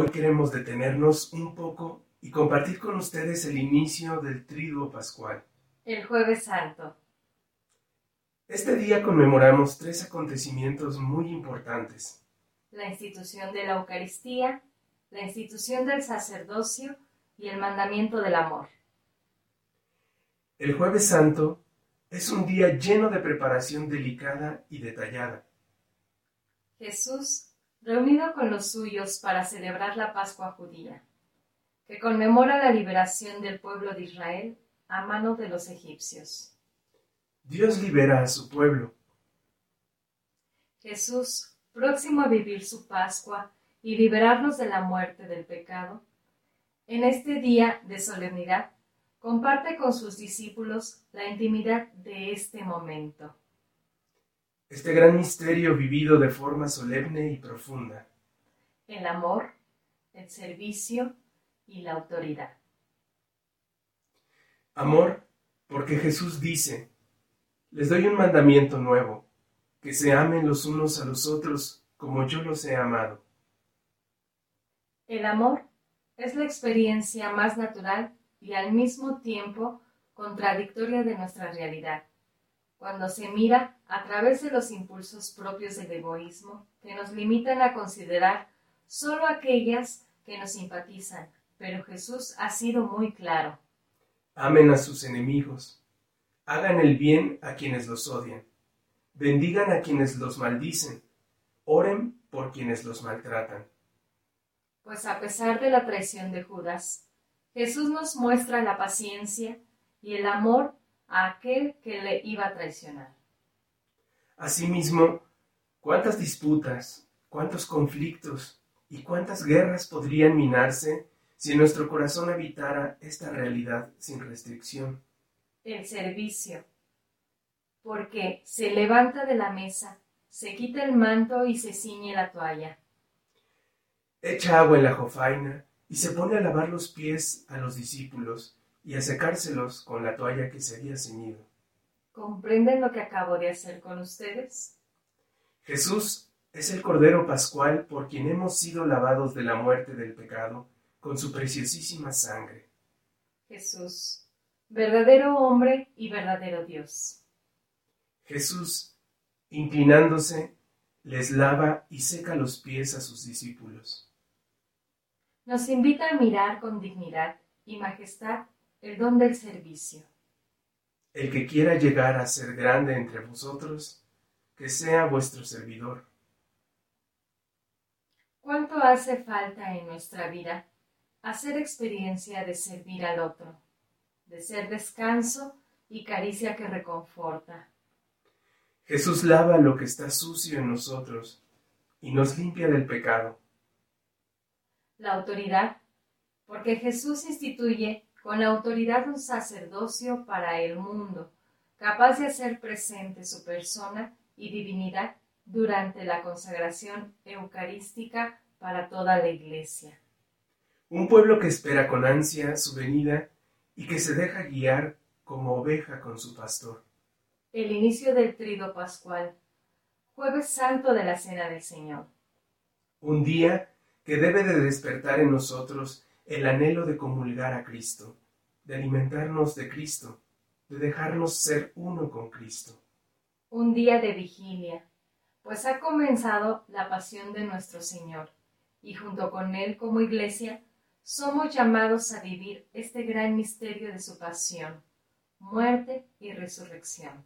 Hoy queremos detenernos un poco y compartir con ustedes el inicio del Triduo Pascual. El Jueves Santo. Este día conmemoramos tres acontecimientos muy importantes. La institución de la Eucaristía, la institución del sacerdocio y el mandamiento del amor. El Jueves Santo es un día lleno de preparación delicada y detallada. Jesús, reunido con los suyos para celebrar la Pascua judía, que conmemora la liberación del pueblo de Israel a mano de los egipcios. Dios libera a su pueblo. Jesús, próximo a vivir su Pascua y liberarnos de la muerte del pecado, en este día de solemnidad comparte con sus discípulos la intimidad de este momento. Este gran misterio vivido de forma solemne y profunda. El amor, el servicio y la autoridad. Amor, porque Jesús dice, les doy un mandamiento nuevo, que se amen los unos a los otros como yo los he amado. El amor es la experiencia más natural y al mismo tiempo contradictoria de nuestra realidad, cuando se mira a través de los impulsos propios del egoísmo que nos limitan a considerar solo aquellas que nos simpatizan, pero Jesús ha sido muy claro. Amen a sus enemigos, hagan el bien a quienes los odian, bendigan a quienes los maldicen, oren por quienes los maltratan. Pues a pesar de la traición de Judas, Jesús nos muestra la paciencia y el amor a aquel que le iba a traicionar. Asimismo, cuántas disputas, cuántos conflictos y cuántas guerras podrían minarse si en nuestro corazón habitara esta realidad sin restricción. El servicio. Porque se levanta de la mesa, se quita el manto y se ciñe la toalla. Echa agua en la jofaina y se pone a lavar los pies a los discípulos y a secárselos con la toalla que se había ceñido. ¿Comprenden lo que acabo de hacer con ustedes? Jesús es el Cordero Pascual por quien hemos sido lavados de la muerte del pecado con su preciosísima sangre. Jesús, verdadero hombre y verdadero Dios. Jesús, inclinándose, les lava y seca los pies a sus discípulos nos invita a mirar con dignidad y majestad el don del servicio. El que quiera llegar a ser grande entre vosotros, que sea vuestro servidor. ¿Cuánto hace falta en nuestra vida hacer experiencia de servir al otro, de ser descanso y caricia que reconforta? Jesús lava lo que está sucio en nosotros y nos limpia del pecado la autoridad, porque Jesús instituye con la autoridad un sacerdocio para el mundo, capaz de hacer presente su persona y divinidad durante la consagración eucarística para toda la Iglesia. Un pueblo que espera con ansia su venida y que se deja guiar como oveja con su pastor. El inicio del trido pascual, jueves santo de la Cena del Señor. Un día que debe de despertar en nosotros el anhelo de comulgar a Cristo, de alimentarnos de Cristo, de dejarnos ser uno con Cristo. Un día de vigilia, pues ha comenzado la pasión de nuestro Señor, y junto con Él como iglesia somos llamados a vivir este gran misterio de su pasión, muerte y resurrección.